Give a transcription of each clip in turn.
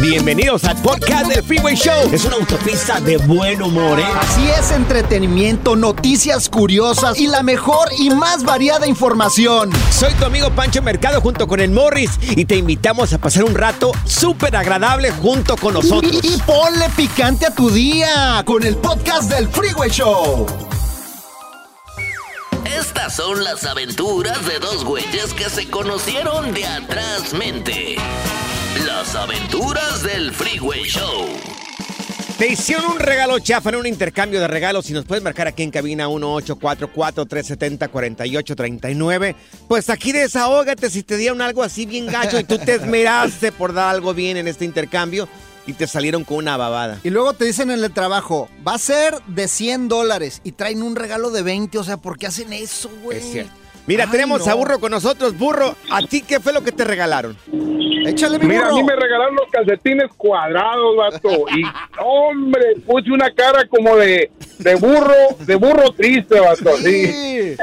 Bienvenidos al podcast del Freeway Show. Es una autopista de buen humor, ¿eh? Así es, entretenimiento, noticias curiosas y la mejor y más variada información. Soy tu amigo Pancho Mercado junto con el Morris y te invitamos a pasar un rato súper agradable junto con nosotros. Y, y ponle picante a tu día con el podcast del Freeway Show. Estas son las aventuras de dos güeyes que se conocieron de atrás mente. Las aventuras del Freeway Show. Te hicieron un regalo chafa en un intercambio de regalos y nos puedes marcar aquí en cabina 1844-370-4839. Pues aquí desahógate si te dieron algo así bien gacho y tú te esmeraste por dar algo bien en este intercambio y te salieron con una babada. Y luego te dicen en el trabajo, va a ser de 100 dólares y traen un regalo de 20. O sea, ¿por qué hacen eso, güey? Es cierto. Mira, Ay, tenemos no. a Burro con nosotros. Burro, ¿a ti qué fue lo que te regalaron? Échale, mi Mira, a mí me regalaron los calcetines cuadrados, vato. Y, hombre, puse una cara como de, de burro, de burro triste, vato. Sí. Sí.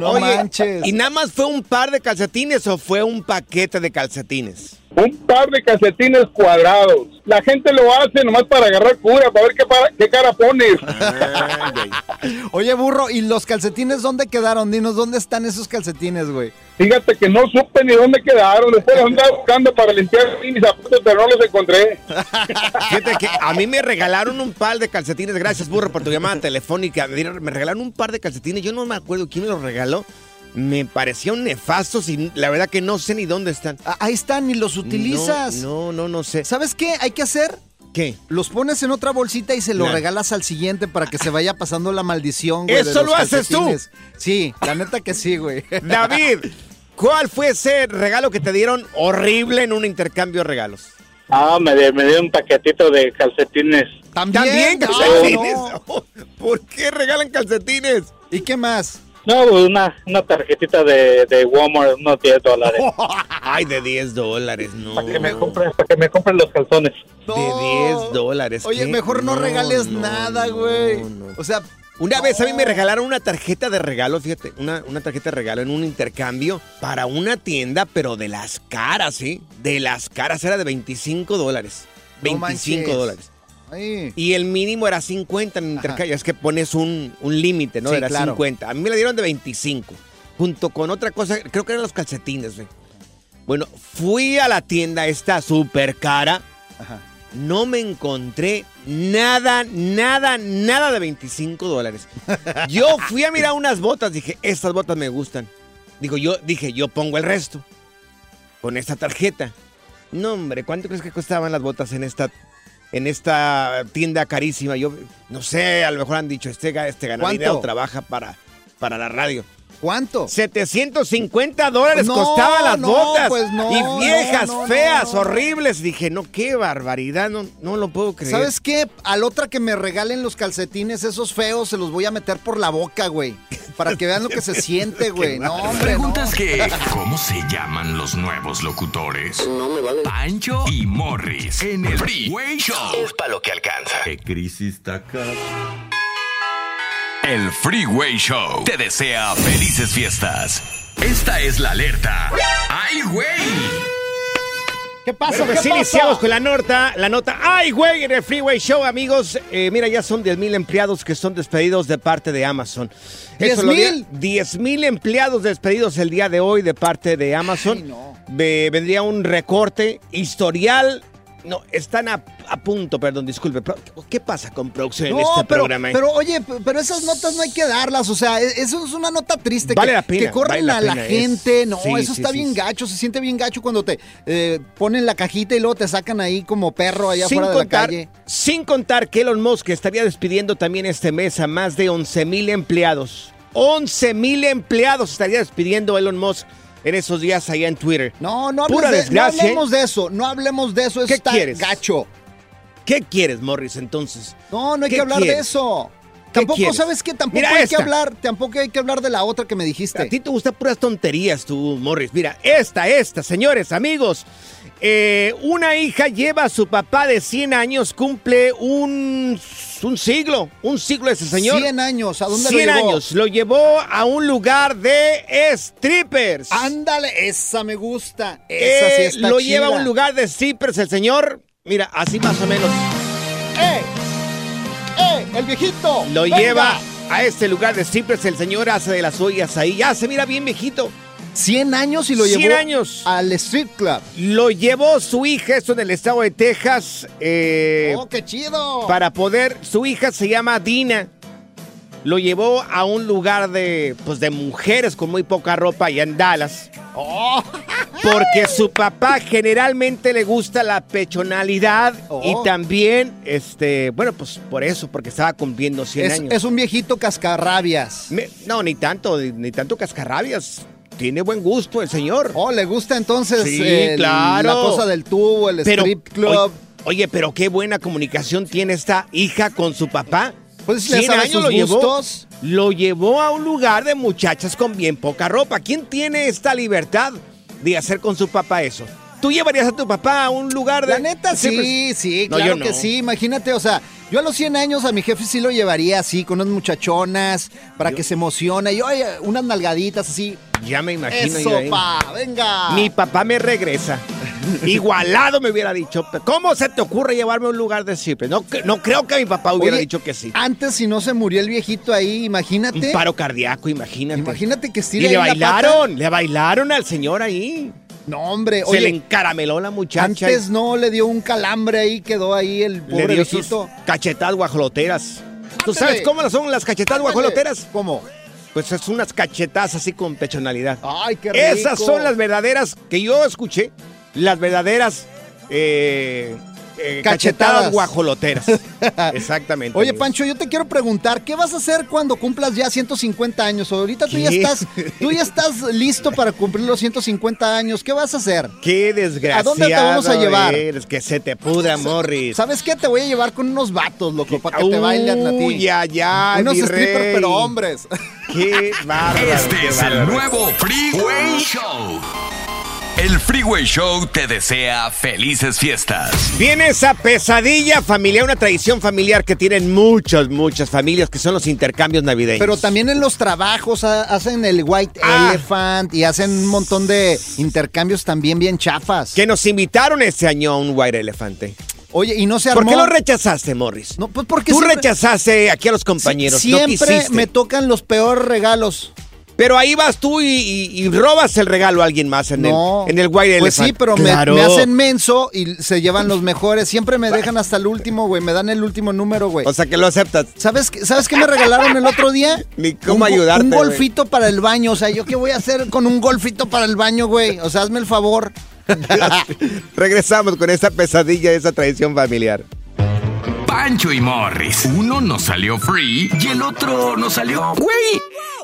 No Oye, manches. ¿Y nada más fue un par de calcetines o fue un paquete de calcetines? Un par de calcetines cuadrados. La gente lo hace nomás para agarrar cura, para ver qué, para- qué cara pones. Oye, burro, ¿y los calcetines dónde quedaron? Dinos, ¿dónde están esos calcetines, güey? Fíjate que no supe ni dónde quedaron. Después andaba buscando para limpiar mis zapatos, pero no los encontré. Fíjate que a mí me regalaron un par de calcetines. Gracias, burro, por tu llamada telefónica. Me regalaron un par de calcetines. Yo no me acuerdo quién me los regaló. Me parecieron nefastos y la verdad que no sé ni dónde están. Ah, Ahí están, y los utilizas. No, no, no, no sé. ¿Sabes qué hay que hacer? ¿Qué? Los pones en otra bolsita y se lo Nah. regalas al siguiente para que se vaya pasando la maldición, güey. ¡Eso lo haces tú! Sí, la neta que sí, güey. David, ¿cuál fue ese regalo que te dieron horrible en un intercambio de regalos? Ah, me, me dio un paquetito de calcetines. ¿También Ah, calcetines? no. ¿Por qué regalan calcetines? ¿Y qué más? No, pues una, una tarjetita de, de Walmart, unos 10 dólares. Ay, de 10 dólares, no. Para que me compren, para que me compren los calzones. De 10 dólares. Oye, ¿qué? mejor no, regales no, nada, no, güey. no. O sea, Una vez a mí me regalaron una tarjeta de regalo, fíjate, una, una tarjeta de regalo en un intercambio para una tienda, pero de las caras, ¿sí? De las caras era de 25 dólares. No 25 manches. dólares. Ay, Y el mínimo era 50 en intercambio. Es que pones un, un límite, ¿no? Sí, era claro. 50. A mí me la dieron de 25. Junto con otra cosa, creo que eran los calcetines, güey. Bueno, fui a la tienda esta súper cara. ajá. No me encontré nada, nada, nada de 25 dólares. Yo fui a mirar unas botas, dije, estas botas me gustan. Digo, yo dije, yo pongo el resto con esta tarjeta. No, hombre, ¿cuánto crees que costaban las botas en esta en esta tienda carísima? Yo no sé, a lo mejor han dicho, este, este gana ¿Cuánto? dinero, trabaja para, para la radio. ¿Cuánto? 750 dólares No, costaban las no, botas. pues no, y viejas, no, no, feas, no. horribles. Dije, no, qué barbaridad, no, no lo puedo creer. ¿Sabes qué? Al otra que me regalen los calcetines esos feos, se los voy a meter por la boca, güey. Para que vean lo que se siente, güey. No, hombre, no. Preguntas que, ¿cómo se llaman los nuevos locutores? No me vale. Pancho y Morris en el Freeway Show. Es para lo que alcanza. ¿Qué crisis está acá? El Freeway Show te desea felices fiestas. Esta es la alerta. ¡Ay, güey! ¿Qué pasa? Pues ¿Qué sí, pasa? iniciamos con la nota, la nota. ¡Ay, güey! En el Freeway Show, amigos. Eh, mira, ya son 10 mil empleados que son despedidos de parte de Amazon. Eso lo di- 10,000. 10 mil empleados despedidos el día de hoy de parte de Amazon. Ve- vendría un recorte historial. No, están a, a punto, perdón, disculpe. pero, ¿Qué pasa con producción en No, este pero, programa? pero oye, pero esas notas no hay que darlas, o sea, e- eso es una nota triste. Vale que, la pena, Que corren vale la pena, gente, no, sí, eso sí, está sí, bien gacho, se siente bien gacho cuando te eh, ponen la cajita y luego te sacan ahí como perro allá sin afuera de la calle. sin contar que Elon Musk estaría despidiendo también este mes a más de 11 mil empleados. 11 mil empleados estaría despidiendo Elon Musk en esos días allá en Twitter. No, no, Pura de- no hablemos de eso, no hablemos de eso, eso ¿Qué está quieres? gacho. ¿Qué quieres, Morris, entonces? No, no hay ¿Qué que hablar quieres? de eso. ¿Qué Tampoco, quieres? ¿sabes qué? Tampoco Mira hay esta. que hablar, tampoco hay que hablar de la otra que me dijiste. A ti te gustan puras tonterías, tú, Morris. Mira, esta, esta, señores, amigos. Eh, una hija lleva a su papá de 100 años, cumple un, un siglo, un siglo ese señor. 100 años, ¿a dónde 100 lo llevó? años, lo llevó a un lugar de strippers. Ándale, esa me gusta. Esa sí Eh, está lo chida. lleva a un lugar de strippers el señor. Mira, así más o menos. ¡Eh! ¡Eh! ¡El viejito! Lo ¡Venga! lleva a este lugar de strippers. El señor hace de las suyas ahí. Ya se mira bien viejito. 100 años y lo 100 llevó años. al strip club. Lo llevó su hija, esto en el estado de Texas, eh, ¡Oh, qué chido! para poder, su hija se llama Dina. Lo llevó a un lugar de, pues, de mujeres con muy poca ropa allá en Dallas. ¡Oh! Porque su papá generalmente le gusta la pechonalidad Oh. y también, este, bueno, pues por eso, porque estaba cumpliendo 100 Es, años. es un viejito cascarrabias. Me- no, ni tanto, ni, ni tanto cascarrabias. Tiene buen gusto el señor. Oh, ¿le gusta entonces Sí, el- claro. la cosa del tubo, el Pero, strip club? Oye, pero qué buena comunicación tiene esta hija con su papá. Pues ya 100 sabe años lo llevó, gustos. lo llevó a un lugar de muchachas con bien poca ropa. ¿Quién tiene esta libertad de hacer con su papá eso? ¿Tú llevarías a tu papá a un lugar de... La neta, sí, sí, No, claro yo que no. sí. Imagínate, o sea, yo a los 100 años a mi jefe sí lo llevaría así, con unas muchachonas, para que se emocione. Y oye, unas nalgaditas así. Ya me imagino Eso, yo ahí. pa, venga. Mi papá me regresa. Igualado me hubiera dicho. ¿Cómo se te ocurre llevarme a un lugar de stripper? No, no creo que mi papá hubiera Oye, dicho que sí. Antes, si no se murió el viejito ahí, imagínate. Un paro cardíaco, imagínate. Imagínate que Y estire le ahí la pata. bailaron, le bailaron al señor ahí. No, hombre, Se oye, le encarameló la muchacha. antes no le dio un calambre ahí, quedó ahí el le pobre sus viejito. cachetadas guajoloteras. ¿Tú sabes cómo son las cachetadas guajoloteras? ¿Cómo? Pues es unas cachetadas así con pechonalidad. Ay, qué rico. Esas son las verdaderas que yo escuché, las verdaderas eh, eh, Cachetadas. cachetadas guajoloteras. Exactamente. Oye. Pancho, yo te quiero preguntar, ¿qué vas a hacer cuando cumplas ya 150 años? Ahorita tú ya estás, tú ya estás listo para cumplir los 150 años. ¿Qué vas a hacer? Qué desgraciado. ¿A dónde te vamos a llevar? eres, que se te pudra, Morris. ¿Sabes qué? Te voy a llevar con unos vatos, loco, para que te bailen a ti. Uy, ya, ya, Unos strippers, pero hombres. Qué bárbaro. Este qué es el nuevo Freeway Show. El Freeway Show te desea felices fiestas. Viene esa pesadilla familiar, una tradición familiar que tienen muchas, muchas familias, que son los intercambios navideños. Pero también en los trabajos ha- hacen el White Ah. Elephant y hacen un montón de intercambios también bien chafas. Que nos invitaron este año a un White Elefante. Oye, y no se armó. ¿Por qué lo rechazaste, Morris? No, pues porque Tú siempre- rechazaste aquí a los compañeros. Siempre me tocan los peores regalos. Pero ahí vas tú y, y- y robas el regalo a alguien más en, No. el, en el White Pues Elephant. sí, pero me- Claro. me, hacen menso y se llevan los mejores. Siempre me dejan hasta el último, güey. Me dan el último número, güey. O sea que lo aceptas. ¿Sabes, qué- ¿Sabes qué me regalaron el otro día? Ni cómo Un ayudarte, Un golfito para el baño. O sea, ¿yo qué voy a hacer con un golfito para el baño, güey? O sea, hazme el favor. Regresamos con esa pesadilla, esa tradición familiar. Pancho y Morris. Uno nos salió free y el otro nos salió güey.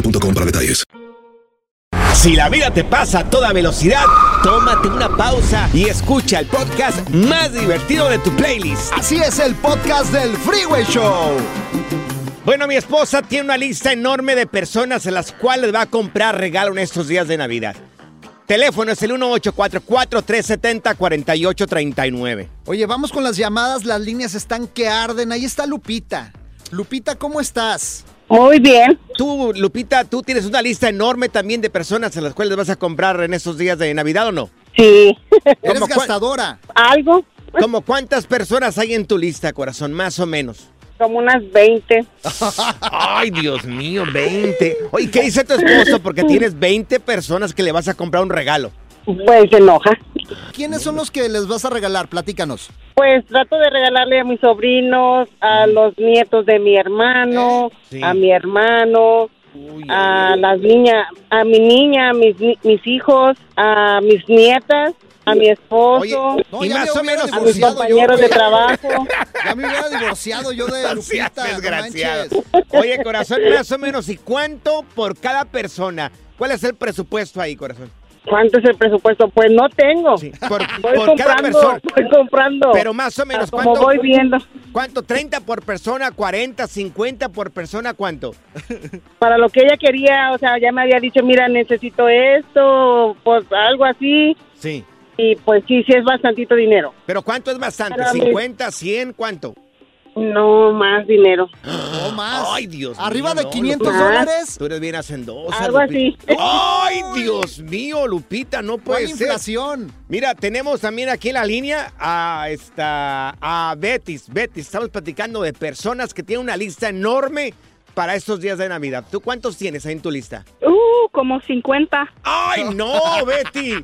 boostmobile.com para detalles. Si la vida te pasa a toda velocidad, tómate una pausa y escucha el podcast más divertido de tu playlist. Así es el podcast del Freeway Show. Bueno, mi esposa tiene una lista enorme de personas a las cuales va a comprar regalo en estos días de Navidad. Teléfono es el 1844-370-4839. Oye, vamos con las llamadas, las líneas están que arden. Ahí está Lupita. Lupita, ¿cómo estás? Muy bien. Tú, Lupita, tú tienes una lista enorme también de personas a las cuales vas a comprar en estos días de Navidad, ¿o no? Sí. ¿Eres gastadora? Algo. ¿Cómo cuántas personas hay en tu lista, corazón? Más o menos. Como unas 20. Ay, Dios mío, 20. Oye, ¿qué dice tu esposo? Porque tienes 20 personas que le vas a comprar un regalo. Pues se enoja. ¿Quiénes son los que les vas a regalar? Platícanos. Pues trato de regalarle a mis sobrinos, a los nietos de mi hermano, Sí. a mi hermano, a las niñas, a mi niña, a mis, ni- mis hijos, a mis nietas, a mi esposo, No, y más me o menos a mis yo, compañeros de trabajo. Ya me hubiera divorciado yo de Lupita. desgraciado. Oye, corazón, más o menos, ¿y cuánto por cada persona? ¿Cuál es el presupuesto ahí, corazón? ¿Cuánto es el presupuesto? Pues no tengo. Por, Voy por cada comprando, persona. voy comprando. Pero más o menos, Como ¿cuánto? voy viendo. ¿Cuánto? ¿30 por persona? ¿40? ¿50 por persona? ¿Cuánto? Para lo que ella quería, o sea, ya me había dicho, mira, necesito esto, pues algo así. Sí. Y pues sí, sí es bastantito dinero. ¿Pero cuánto es bastante? Para mí- ¿50? ¿100? ¿Cuánto? No, más dinero. No más. Ay, Dios ¿Arriba mío, de no, 500 Lupita. dólares? Tú eres bien hacendosa, Algo Lupita. así. ¡Ay, Dios mío, Lupita! No puede ¿Cuál ser. inflación? Mira, tenemos también aquí en la línea a, esta, a Betis. Betis, estamos platicando de personas que tienen una lista enorme para estos días de Navidad. ¿Tú cuántos tienes ahí en tu lista? Uh, como 50. ¡Ay, no, Betty!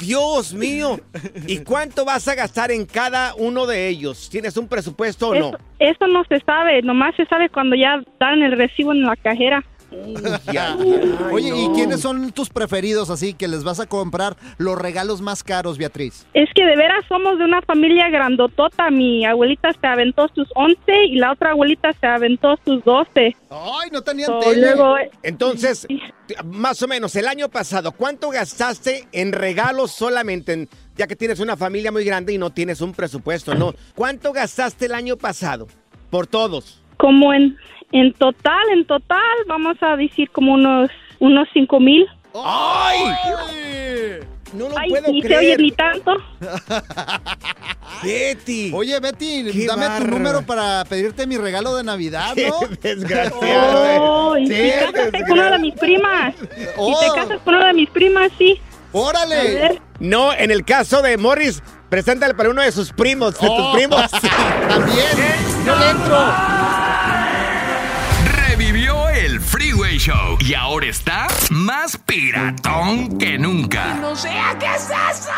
Dios mío. ¿Y cuánto vas a gastar en cada uno de ellos? ¿Tienes un presupuesto o no? Eso, no se sabe, nomás se sabe cuando ya dan el recibo en la cajera. Oye, ¿y quiénes son tus preferidos así que les vas a comprar los regalos más caros, Beatriz? Es que de veras somos de una familia grandotota. Mi abuelita se aventó sus 11 y la otra abuelita se aventó sus 12. Ay, no tenían So, tele. luego, Entonces, más o menos, el año pasado, ¿cuánto gastaste en regalos solamente? en- ya que tienes una familia muy grande y no tienes un presupuesto, ¿no? ¿Cuánto gastaste el año pasado? Por todos. como en, en total, en total, vamos a decir como unos, unos 5 mil. ¡Ay! no lo Ay, puedo ni se creer. oye ni tanto. Betty. Oye, Betty, Qué dame tu número para pedirte mi regalo de Navidad, ¿no? Qué desgraciado. Oh, y Sí, si cásate desgraciado. con una de mis primas. Oh. Si te casas con una de mis primas, sí. A ¡Órale! ver. No, en el caso de Morris, preséntale para uno de sus primos, de Oh. tus primos. También. Yo le entro. Show y ahora está más piratón que nunca. No sea qué es eso.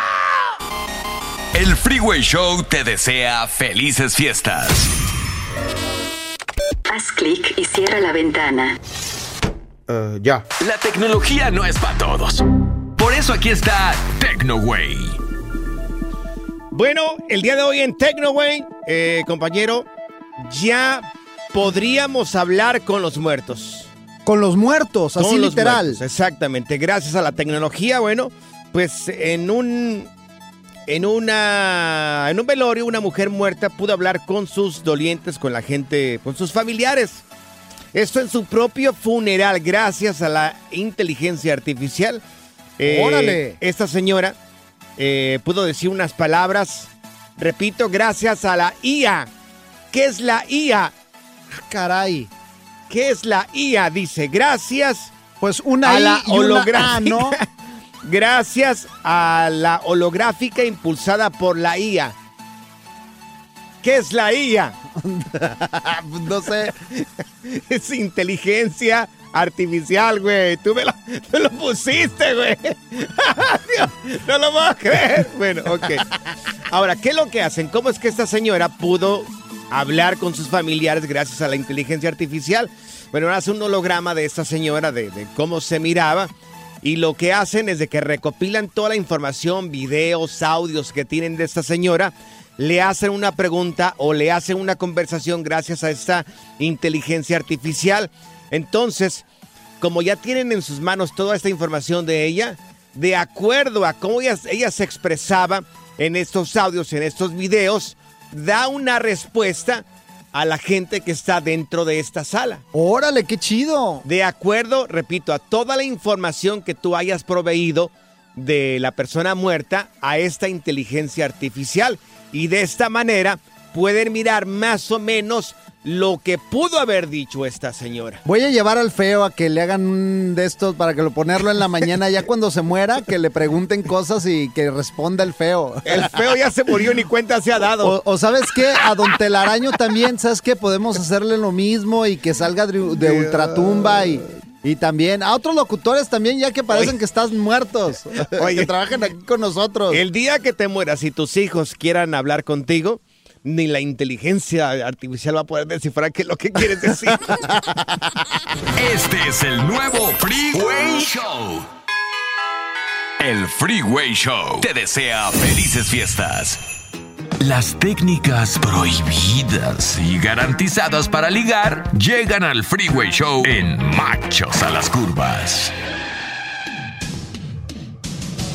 El Freeway Show te desea felices fiestas. Haz clic y cierra la ventana. ya. La tecnología no es para todos. Por eso aquí está TecnoWay. Bueno, el día de hoy en TecnoWay, eh, compañero, ya podríamos hablar con los muertos. Con los muertos, así los literal. muertos, exactamente. Gracias a la tecnología, bueno, pues en un en una en un velorio una mujer muerta pudo hablar con sus dolientes, con la gente, con sus familiares. Esto en su propio funeral, gracias a la inteligencia artificial. Eh, ¡Órale! Esta señora eh, pudo decir unas palabras, repito, gracias a la IA. ¿Qué es la IA? Caray. ¿Qué es la IA? Dice, gracias Pues una a I la una holográfica. A, ¿no? Gracias a la holográfica impulsada por la IA. ¿Qué es la IA? no sé. Es inteligencia artificial, güey. Tú me lo, tú lo pusiste, güey. No lo puedo creer. Bueno, ok. Ahora, ¿qué es lo que hacen? ¿Cómo es que esta señora pudo hablar con sus familiares gracias a la inteligencia artificial? Bueno, hace un holograma de esta señora, de, cómo se miraba. Y lo que hacen es de que recopilan toda la información, videos, audios que tienen de esta señora, le hacen una pregunta o le hacen una conversación gracias a esta inteligencia artificial. Entonces, como ya tienen en sus manos toda esta información de ella, de acuerdo a cómo ella se expresaba en estos audios, en estos videos, da una respuesta a la gente que está dentro de esta sala. Órale, qué chido. De acuerdo, repito, a toda la información que tú hayas proveído de la persona muerta a esta inteligencia artificial. Y de esta manera pueden mirar más o menos lo que pudo haber dicho esta señora. Voy a llevar al feo a que le hagan un de estos para que lo ponerlo en la mañana ya cuando se muera, que le pregunten cosas y que responda el feo. El feo ya se murió ni cuenta se ha dado. O, o sabes qué, a Don Telaraño también, ¿sabes qué? Podemos hacerle lo mismo y que salga de, de ultratumba y, y también a otros locutores también, ya que parecen Oye. que están muertos, Oye. que trabajan aquí con nosotros. El día que te mueras y tus hijos quieran hablar contigo, ni la inteligencia artificial va a poder descifrar qué es lo que quieres decir. Este es el nuevo Freeway Show. El Freeway Show te desea felices fiestas. Las técnicas prohibidas y garantizadas para ligar llegan al Freeway Show en Machos a las Curvas.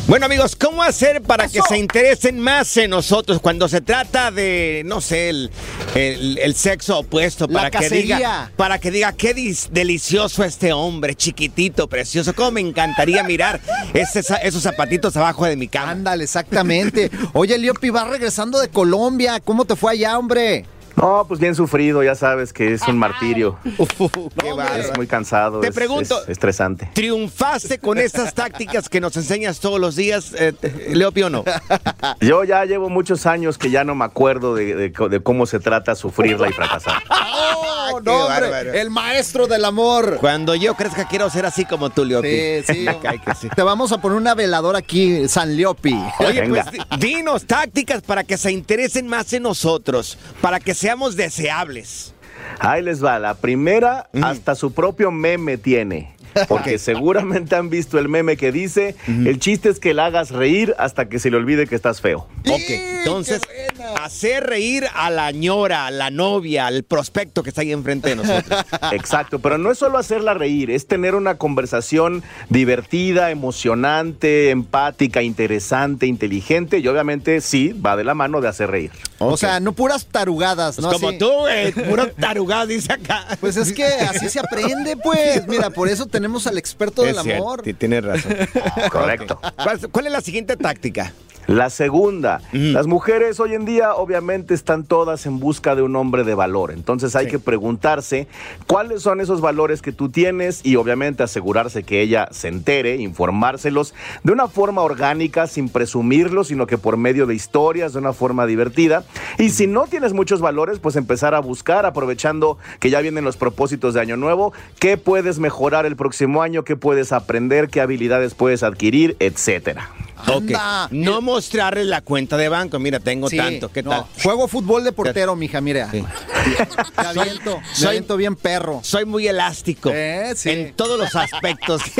Bueno amigos, ¿cómo hacer para que se interesen más en nosotros cuando se trata de, no sé, el, el- el sexo opuesto? La Para que diga, para que diga, qué delicioso este hombre, chiquitito, precioso. ¿Cómo me encantaría mirar ese esos zapatitos abajo de mi cama? Ándale, exactamente. Oye, Liopi, vas regresando de Colombia. ¿Cómo te fue allá, hombre? No, pues bien sufrido, ya sabes que es un martirio. Qué bárbaro. Es muy cansado. Te es- pregunto- es estresante. ¿Triunfaste con estas tácticas que nos enseñas todos los días, eh, Leopi o no? Yo ya llevo muchos años que ya no me acuerdo de, de co- de cómo se trata sufrirla y fracasar. ¡Oh, Qué no, hombre! El maestro del amor. Cuando yo crezca quiero ser así como tú, Leopi. Sí, sí. Ay, que sí. Te vamos a poner una veladora aquí, San Liopi. Oye, pues Venga. di- dinos tácticas para que se interesen más en nosotros, para que seamos deseables. Ahí les va. La primera, hasta su propio meme tiene. Porque seguramente han visto el meme que dice, el chiste es que la hagas reír hasta que se le olvide que estás feo. Ok, entonces hacer reír a la ñora, a la novia, al prospecto que está ahí enfrente de nosotros. Exacto, pero no es solo hacerla reír, es tener una conversación divertida, emocionante, empática, interesante, inteligente y obviamente sí, va de la mano de hacer reír. O sea, no puras tarugadas, ¿no? Pues como Así- tú, güey, puro tarugado, dice acá. Pues es que así se aprende, pues. Mira, por eso tenemos al experto del Es cierto, amor. ti- Tienes razón. Correcto. ¿Cuál, cuál es la siguiente táctica? La segunda, las mujeres hoy en día obviamente están todas en busca de un hombre de valor, entonces hay que preguntarse cuáles son esos valores que tú tienes y obviamente asegurarse que ella se entere, informárselos de una forma orgánica, sin presumirlos, sino que por medio de historias, de una forma divertida. Y si no tienes muchos valores, pues empezar a buscar, aprovechando que ya vienen los propósitos de Año Nuevo, qué puedes mejorar el próximo año, qué puedes aprender, qué habilidades puedes adquirir, etcétera. No mostrarle la cuenta de banco. Mira, tengo Sí, tanto. ¿Qué no, tal? Juego fútbol de portero, mija, mira. Me aviento, me soy- aviento bien perro. Soy muy elástico. Eh, sí. En todos los aspectos.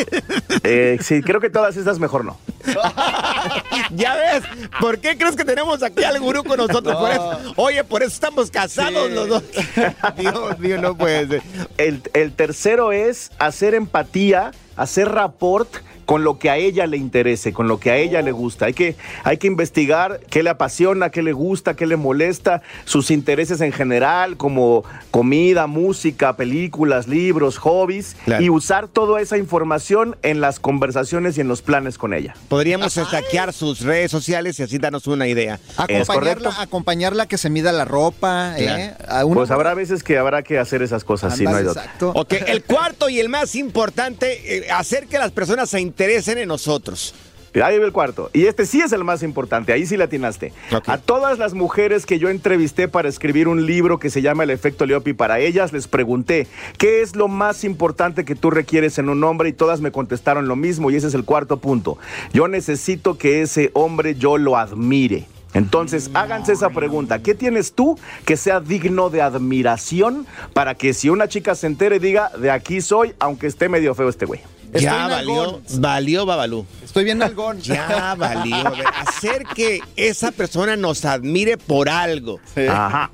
Eh, sí, creo que todas estas mejor no. ya ves, ¿por qué crees que tenemos aquí al gurú con nosotros? Por eso- oye, por eso estamos casados los dos. Dios mío, no puede ser. El, el tercero es hacer empatía, hacer rapport con lo que a ella le interese, con lo que a ella le gusta. Hay que, hay que investigar qué le apasiona, qué le gusta, qué le molesta, sus intereses en general, como comida, música, películas, libros, hobbies, y usar toda esa información en las conversaciones y en los planes con ella. Podríamos hackear sus redes sociales y así darnos una idea. Acompañarla, acompañarla que se mida la ropa, ¿eh? A Pues habrá veces que habrá que hacer esas cosas, sí, no hay otra. exacto. Ok, el cuarto y el más importante, eh, hacer que las personas se interesen en nosotros. Ahí ve el cuarto. Y este sí es el más importante, ahí sí la atinaste. A todas las mujeres que yo entrevisté para escribir un libro que se llama El efecto Leopi para ellas, les pregunté, ¿qué es lo más importante que tú requieres en un hombre? Y todas me contestaron lo mismo y ese es el cuarto punto. Yo necesito que ese hombre yo lo admire. Entonces, háganse esa pregunta. ¿Qué tienes tú que sea digno de admiración para que si una chica se entere diga, de aquí soy, aunque esté medio feo este güey? ya valió, valió Babalú. Estoy bien algón. Ya valió. A ver, Hacer que esa persona nos admire por algo. Ajá.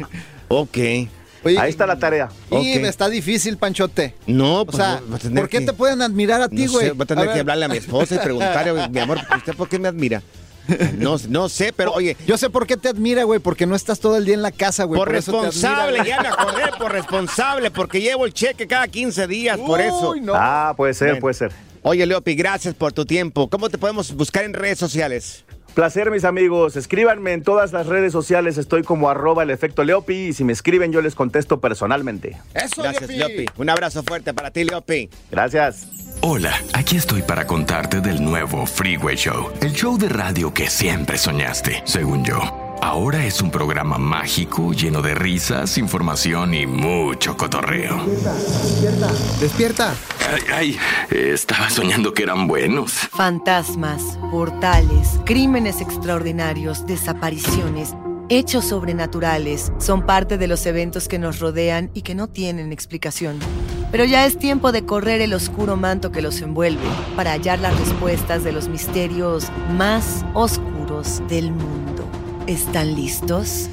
Ok. Ahí está la tarea. Y Ok. está difícil, Panchote. No, O pues sea, ¿por qué que- te pueden admirar a ti, No güey? sé, voy a tener que hablarle a mi esposa y preguntarle, mi amor, ¿usted por qué me admira? No, no sé, pero oye. Yo sé por qué te admira, güey, porque no estás todo el día en la casa, güey. Por eso te responsable, admira, ya me acordé, por responsable, porque llevo el cheque cada 15 días, por eso. No. Ah, puede ser, puede ser. Oye, Leopi, gracias por tu tiempo. ¿Cómo te podemos buscar en redes sociales? Placer, mis amigos. Escríbanme en todas las redes sociales. Estoy como arroba el efecto Leopi. Y si me escriben, yo les contesto personalmente. Eso, Gracias, Leopi. Un abrazo fuerte para ti, Leopi. Gracias. Hola, aquí estoy para contarte del nuevo Freeway Show, el show de radio que siempre soñaste, según yo. Ahora es un programa mágico lleno de risas, información y mucho cotorreo. Despierta, despierta. Ay, ay, estaba soñando que eran buenos. Fantasmas, portales, crímenes extraordinarios, desapariciones, hechos sobrenaturales son parte de los eventos que nos rodean y que no tienen explicación. Pero ya es tiempo de correr el oscuro manto que los envuelve para hallar las respuestas de los misterios más oscuros del mundo. ¿Están listos?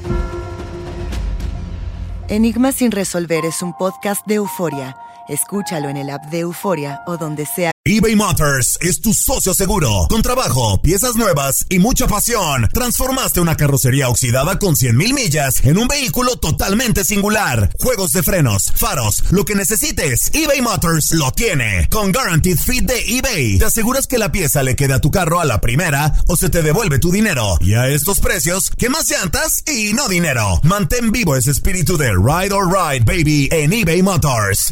Enigma sin resolver es un podcast de euforia. Escúchalo en el app de Euforia o donde sea. eBay Motors es tu socio seguro. Con trabajo, piezas nuevas y mucha pasión, transformaste una carrocería oxidada con 100 mil millas en un vehículo totalmente singular. Juegos de frenos, faros, lo que necesites, eBay Motors lo tiene. Con Guaranteed Fit de eBay, te aseguras que la pieza le quede a tu carro a la primera o se te devuelve tu dinero. Y a estos precios, ¿qué más llantas y no dinero? Mantén vivo ese espíritu de Ride or Ride, baby, en eBay Motors.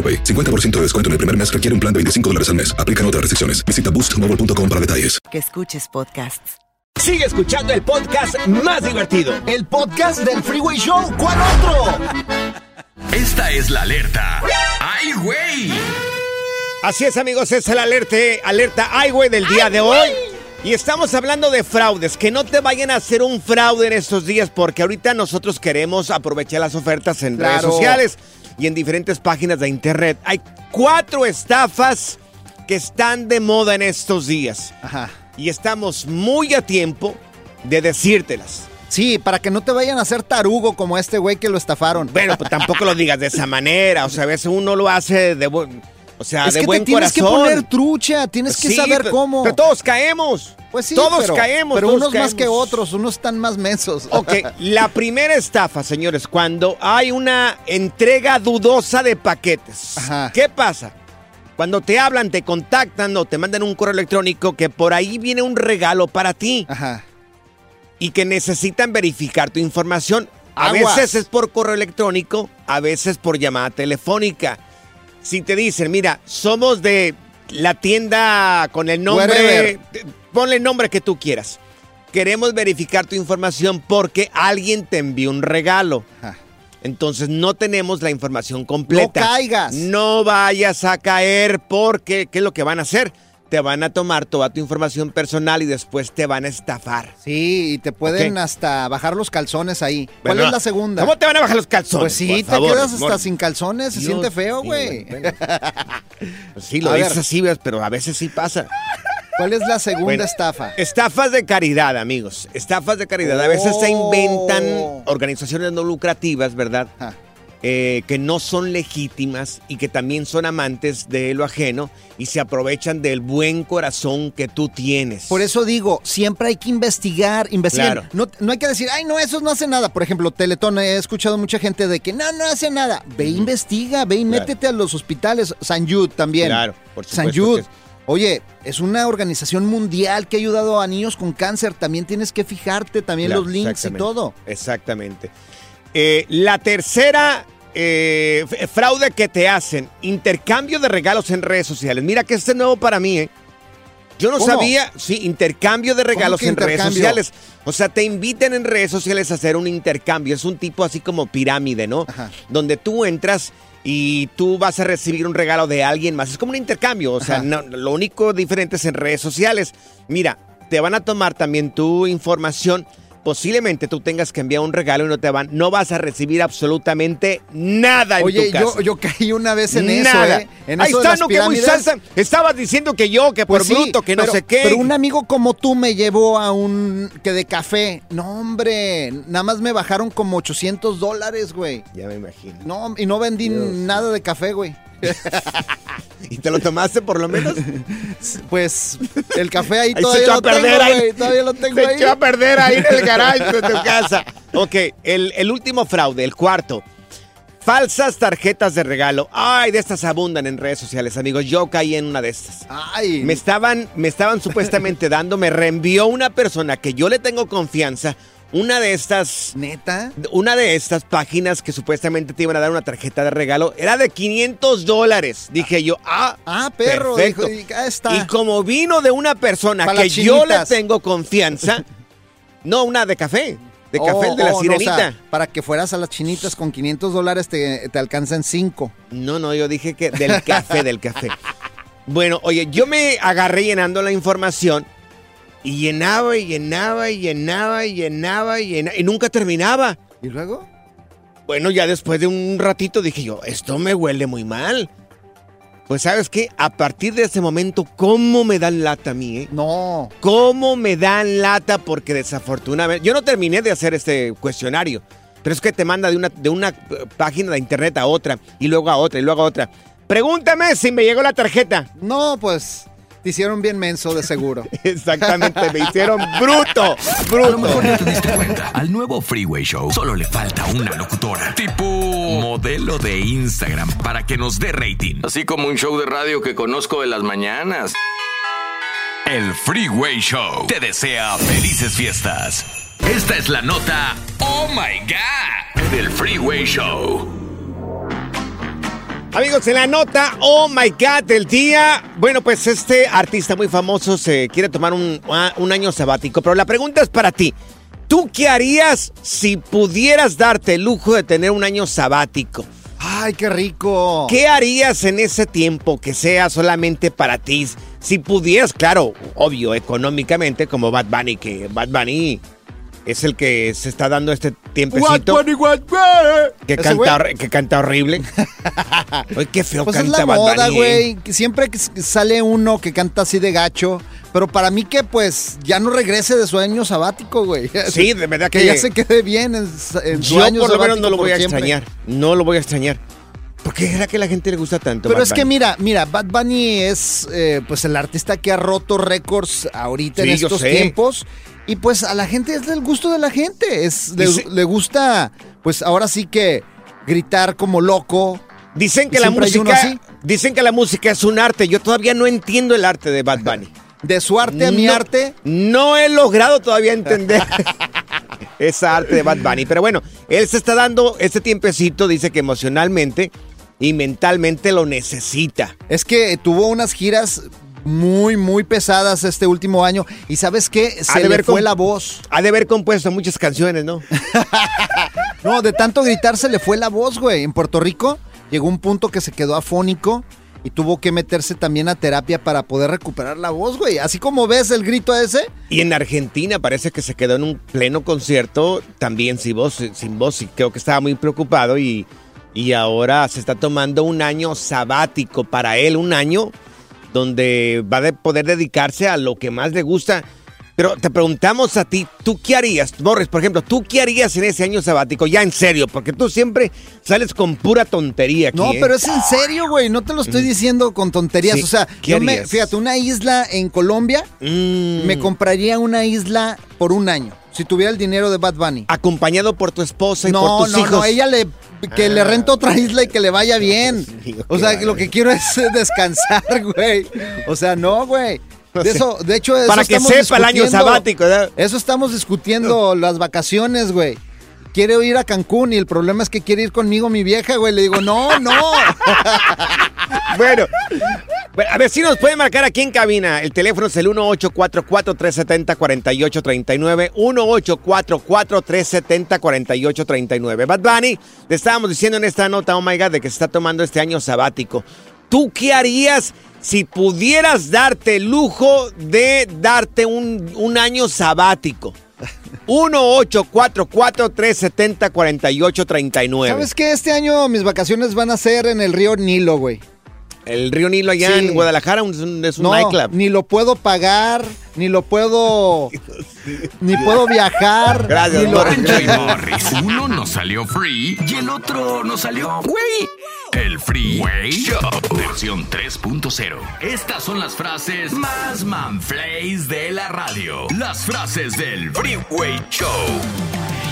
AroPay. 50% de descuento en el primer mes requiere un plan de 25 dólares al mes. Aplican otras restricciones. Visita boostmobile.com para detalles. Que escuches podcasts. Sigue escuchando el podcast más divertido. El podcast del Freeway Show. ¿Cuál otro? Esta es la alerta. ¡Ay, güey! Así es, amigos, es el alerta, alerta ay, güey, del día de hoy. Y estamos hablando de fraudes, que no te vayan a hacer un fraude en estos días, porque ahorita nosotros queremos aprovechar las ofertas en redes sociales y en diferentes páginas de internet. Hay cuatro estafas que están de moda en estos días. Y estamos muy a tiempo de decírtelas. Sí, para que no te vayan a hacer tarugo como este güey que lo estafaron. Bueno, pues tampoco lo digas de esa manera. O sea, a veces uno lo hace de o sea, es de que buen te tienes corazón. que poner trucha, tienes que Sí, saber cómo. Pero todos caemos. Pues sí, todos pero- caemos. Pero todos unos más que otros, unos están más mensos. Ok, la primera estafa, señores, cuando hay una entrega dudosa de paquetes. ¿Qué pasa? Cuando te hablan, te contactan o te mandan un correo electrónico que por ahí viene un regalo para ti. Y que necesitan verificar tu información. A Aguas. veces es por correo electrónico, a veces por llamada telefónica. Si te dicen, mira, somos de la tienda con el nombre, ponle el nombre que tú quieras. Queremos verificar tu información porque alguien te envió un regalo. Entonces no tenemos la información completa. No caigas. No vayas a caer porque, ¿qué es lo que van a hacer? Te van a tomar toda tu información personal y después te van a estafar. Sí, y te pueden hasta bajar los calzones ahí. ¿Cuál es la segunda? ¿Cómo te van a bajar los calzones? Pues sí, te favor, quedas hasta amor. sin calzones, se Dios siente feo, güey. Pues sí, lo A dices ver. así, pero a veces sí pasa. ¿Cuál es la segunda Bueno, estafa? Estafas de caridad, amigos. Estafas de caridad. A veces se inventan organizaciones no lucrativas, ¿verdad? Eh, que no son legítimas y que también son amantes de lo ajeno y se aprovechan del buen corazón que tú tienes. Por eso digo, siempre hay que investigar, investigar. Claro. No, no hay que decir, ay, no, esos no hacen nada. Por ejemplo, Teletón, he escuchado mucha gente de que no, no hace nada. Ve, investiga, ve y Claro. métete a los hospitales. San Jude también. Claro, por San Jude. Oye, es una organización mundial que ha ayudado a niños con cáncer. También tienes que fijarte, también Claro, los links y todo. Exactamente. Eh, la tercera eh, fraude que te hacen, intercambio de regalos en redes sociales. Mira que este es nuevo para mí, ¿eh? Yo no ¿Cómo? sabía, sí, intercambio de regalos en redes sociales. O sea, te invitan en redes sociales a hacer un intercambio. Es un tipo así como pirámide, ¿no? Donde tú entras y tú vas a recibir un regalo de alguien más. Es como un intercambio. O sea, Ajá. no- lo único diferente es en redes sociales. Mira, te van a tomar también tu información. Posiblemente tú tengas que enviar un regalo y no te van, no vas a recibir absolutamente nada en Oye, tu casa. yo, yo caí una vez en Nada. eso, ¿eh? En Ahí eso está, no, que muy salsa. Estabas diciendo que yo, que Pues por sí, bruto, que no pero- sé qué. Pero un amigo como tú me llevó a un que de café. No, hombre, nada más me bajaron como 800 dólares, güey. Ya me imagino. No, y no vendí nada de café, güey. ¿Y te lo tomaste por lo menos? Pues el café ahí, Ahí se todavía echó lo a perder tengo, ahí. güey. Todavía lo tengo Se ahí. echó a perder ahí en el garage de tu casa. Ok, el, el último fraude, el cuarto. Falsas tarjetas de regalo. Ay, de estas abundan en redes sociales, amigos. Yo caí en una de estas. Ay. Me estaban, me estaban supuestamente dando, me reenvió una persona que yo le tengo confianza. Una de estas. ¿Neta? Una de estas páginas que supuestamente te iban a dar una tarjeta de regalo era de 500 dólares. Dije yo, ah, Ah, perro. perfecto. y- ahí está. Y como vino de una persona que yo le tengo confianza, no una de café, de café Oh, el de la oh, no, o sea, sirenita. para que fueras a las chinitas con 500 dólares te, te alcanzan 5. No, no, yo dije que del café, del café. Bueno, oye, yo me agarré llenando la información y llenaba y llenaba y llenaba y llenaba y llenaba y nunca terminaba. ¿Y luego? Bueno, ya después de un ratito dije yo, esto me huele muy mal. Pues sabes qué, a partir de ese momento, ¿cómo me dan lata a mí? Eh? No. ¿Cómo me dan lata? Porque desafortunadamente, yo no terminé de hacer este cuestionario, pero es que te manda de una, de una eh, página de internet a otra y luego a otra y luego a otra. Pregúntame si me llegó la tarjeta. No, pues te hicieron bien menso de seguro. Exactamente, me hicieron bruto, A lo mejor ya te diste cuenta. Al nuevo Freeway Show solo le falta una locutora. Tipo modelo de Instagram para que nos dé rating. Así como un show de radio que conozco de las mañanas. El Freeway Show te desea felices fiestas. Esta es la nota Oh My God del Freeway Show. Amigos, en la nota, oh my God, del día. Bueno, pues este artista muy famoso se quiere tomar un, un año sabático, pero la pregunta es para ti. ¿Tú qué harías si pudieras darte el lujo de tener un año sabático? ¡Ay, qué rico! ¿Qué harías en ese tiempo que sea solamente para ti? Si pudieras, claro, obvio, económicamente, como Bad Bunny, que Bad Bunny es el que se está dando este tiempecito. What, what, what, que, ¿Ese canta, que canta horrible. Ay, qué feo Pues es canta la Bad moda, güey. ¿eh? que Siempre que sale uno que canta así de gacho. Pero para mí que pues ya no regrese de su año sabático, güey. Sí, de verdad que... que- ya se quede bien en, en su Yo año por lo menos no lo voy a siempre. extrañar. No lo voy a extrañar. ¿Por qué será que la gente le gusta tanto? Pero Bad es que Bunny? mira, mira, Bad Bunny es eh, pues el artista que ha roto récords ahorita en Sí, yo estos tiempos. Y pues a la gente es del gusto de la gente. Es, le, gusta, pues ahora sí que gritar como loco. Dicen que la música, dicen que la música es un arte. Yo todavía no entiendo el arte de Bad Bunny. De su arte a mi arte. No he logrado todavía entender esa arte de Bad Bunny. Pero bueno, él se está dando este tiempecito, dice que emocionalmente y mentalmente lo necesita. Es que tuvo unas giras muy, muy pesadas este último año. Y ¿sabes qué? Ha Se de le fue la voz. Ha de haber compuesto muchas canciones, ¿no? No, de tanto gritar se le fue la voz, güey. En Puerto Rico llegó un punto que se quedó afónico y tuvo que meterse también a terapia para poder recuperar la voz, güey. Así como ves el grito ese. Y en Argentina parece que se quedó en un pleno concierto también sin voz, sin voz y creo que estaba muy preocupado y, y ahora se está tomando un año sabático para él, un año donde va a poder dedicarse a lo que más le gusta. Pero te preguntamos a ti, ¿tú qué harías? Morris, por ejemplo, ¿tú qué harías en ese año sabático? Ya en serio, porque tú siempre sales con pura tontería aquí. No, ¿eh? pero es en serio, güey. No te lo estoy diciendo con tonterías. Sí, O sea, ¿qué yo me, fíjate, una isla en Colombia, Mm. me compraría una isla por un año. Si tuviera el dinero de Bad Bunny. Acompañado por tu esposa y no, por tus no, hijos. no, ella le que le Ah. renta otra isla y que le vaya bien. o sea, lo que quiero es eh, descansar, güey. O sea, no, güey. No De eso, de hecho, eso Para que sepa el año sabático, ¿verdad? Eso estamos discutiendo las vacaciones, güey. Quiere ir a Cancún y el problema es que quiere ir conmigo mi vieja, güey. Le digo, no, no. Bueno, a ver si nos pueden marcar aquí en cabina. El teléfono es el 1844-370-4839. 1844-370-4839. Bad Bunny, le estábamos diciendo en esta nota, oh my God, de que se está tomando este año sabático. ¿Tú qué harías si pudieras darte el lujo de darte un, un año sabático? 1-844-370-4839. ¿Sabes qué? Este año mis vacaciones van a ser en el río Nilo, güey. El río Nilo allá Sí. en Guadalajara un- es un, No, nightclub. ni lo puedo pagar, ni lo puedo, ni puedo viajar. Gracias, ni Morris. Pancho y Morris. Uno nos salió free y el otro nos salió güey. El Freeway Show versión 3.0. Estas son las frases más manflays de la radio. Las frases del Freeway Show.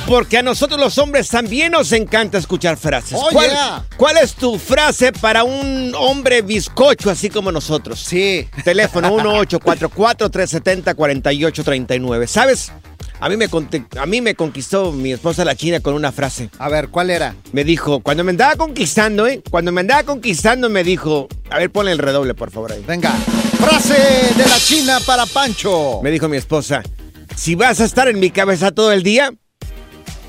Porque a nosotros los hombres también nos encanta escuchar frases. Oh, ¿Cuál, yeah. cuál es tu frase para un hombre bizcocho así como nosotros? Sí. Teléfono 1844-370-4839. ¿Sabes? A mí, me a mí me conquistó mi esposa la china con una frase. A ver, ¿cuál era? Me dijo, cuando me andaba conquistando, ¿eh? Cuando me andaba conquistando me dijo, a ver, ponle el redoble, por favor, ahí. Venga. Frase de la China para Pancho. Me dijo mi esposa, si vas a estar en mi cabeza todo el día,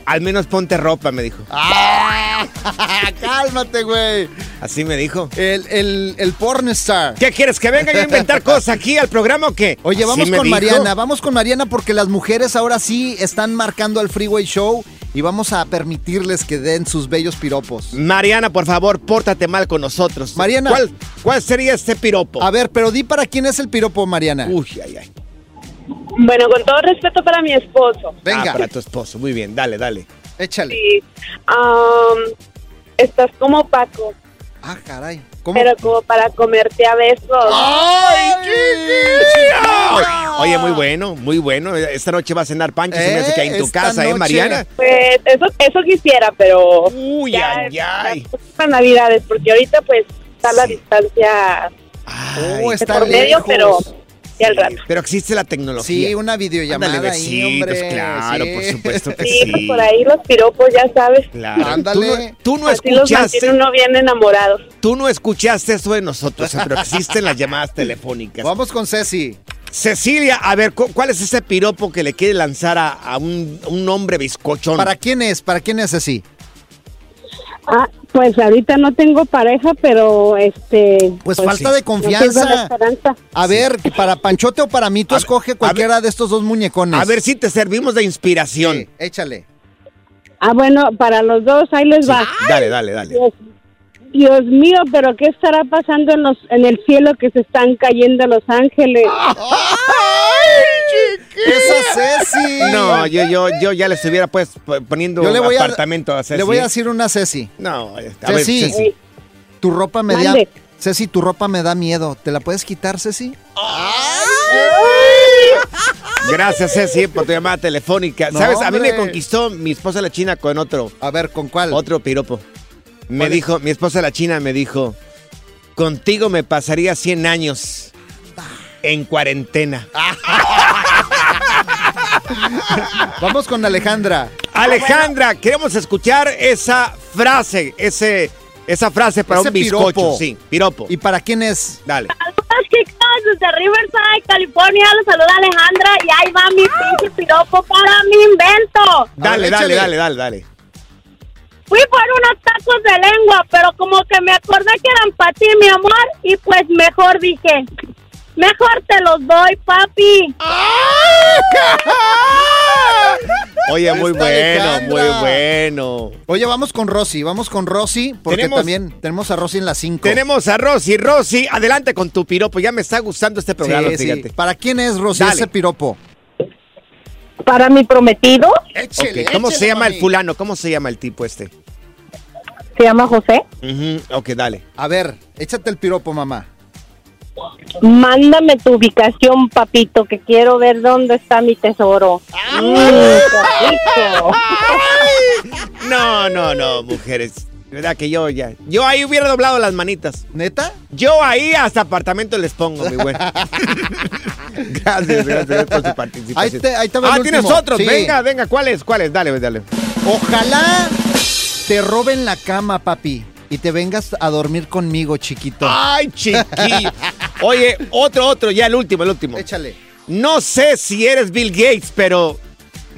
al menos ponte ropa, me dijo. ¡Ah! Cálmate, güey. Así me dijo. El, el, el pornstar. ¿Qué quieres? ¿Que venga yo a inventar cosas aquí al programa o qué? Oye, vamos con dijo. Mariana, vamos con Mariana porque las mujeres ahora sí están marcando al Freeway Show y vamos a permitirles que den sus bellos piropos. Mariana, por favor, pórtate mal con nosotros. Mariana. ¿Cuál, cuál sería este piropo? A ver, pero di para quién es el piropo, Mariana. Uy, ay, ay. Bueno, con todo respeto para mi esposo. Venga. Ah, para tu esposo. Muy bien, dale, dale. Échale. Sí. Am, estás como Paco. Ah, caray. Pero como para comerte a besos. ¡Ay! Oye, muy bueno, muy bueno. Esta noche va a cenar Pancho, se me hace que hay en tu esta casa, ¿eh. Mariana? Pues eso, eso quisiera, pero. Uy, ya ay, ay. Para Navidades, porque ahorita pues está la distancia de está por medio, lejos. pero ya al rato. Pero existe la tecnología. Sí, una videollamada Ándale, ahí, hombre. claro, sí. por supuesto que Sí, sí. pues por ahí los piropos, ya sabes. Claro. Ándale. Tú no, tú no Así los escuchaste, uno bien enamorado. tú no escuchaste eso de nosotros, pero existen las llamadas telefónicas. Vamos con Ceci. Cecilia, a ver, cu- ¿cuál es ese piropo que le quiere lanzar a, a un, un hombre bizcochón? ¿Para quién es? ¿Para quién es Ceci? Ah, pues ahorita no tengo pareja, pero este. Pues, falta de confianza. A ver, para Panchote o para mí, tú escoge cualquiera de estos dos muñecones. A ver si te servimos de inspiración. Sí, échale. Ah, bueno, para los dos, ahí les va. Dale, dale, dale. Dios, mío, pero ¿qué estará pasando en, los, en el cielo que se están cayendo los ángeles? ¡Esa Ceci! No, yo, yo, yo ya le estuviera pues poniendo Yo le voy apartamento a Ceci. Le voy a decir una Ceci. No, a ver, Ceci, Ceci. tu ropa me da... Ceci, tu ropa me da miedo. ¿Te la puedes quitar, Ceci? Gracias, Ceci, por tu llamada telefónica. No, ¿Sabes? A mí hombre. me conquistó mi esposa la china con otro. A ver, ¿con cuál? Otro piropo. Me dijo, mi esposa la china me dijo, contigo me pasaría 100 años en cuarentena. Vamos con Alejandra. Alejandra, queremos escuchar esa frase, ese, esa frase para Ese un bizcocho. piropo. Sí, piropo. ¿Y para quién es? Dale. Saludos, chicos, desde Riverside, California. Los saluda Alejandra y ahí va mi pinche piropo para mi invento. Dale, ver, dale, échale. dale, dale, dale. Fui por unos tacos de lengua, pero como que me acordé que eran para ti, mi amor, y pues mejor dije, mejor te los doy, papi. Oye, muy bueno, Alejandra. muy bueno. Oye, vamos con Rosy. Vamos con Rosy, porque Tenemos- también tenemos a Rosy en las 5. Tenemos a Rosy. Rosy, adelante con tu piropo. Ya me está gustando este programa, Sí, sí. fíjate. ¿Para quién es Rosy Dale. ese piropo? Para mi prometido, Échele, Ok, ¿Cómo se llama el fulano? ¿Cómo se llama el tipo este? se llama José. Ujú, Ok, dale. A ver, échate el piropo, mamá. Mándame tu ubicación, papito, que quiero ver dónde está mi tesoro. Mm, qué rico. No, no, no, mujeres. Verdad que yo ya. Yo ahí hubiera doblado las manitas. ¿Neta? Yo ahí hasta apartamento les pongo, mi güey. gracias, gracias por su participación. Ahí te- ahí te ah, tienes otros. Sí. Venga, venga, ¿cuáles? ¿Cuáles? Dale, dale. Ojalá te roben la cama, papi, y te vengas a dormir conmigo, chiquito. Ay, chiquillo. Oye, otro, otro, ya el último, el último. Échale. No sé si eres Bill Gates, pero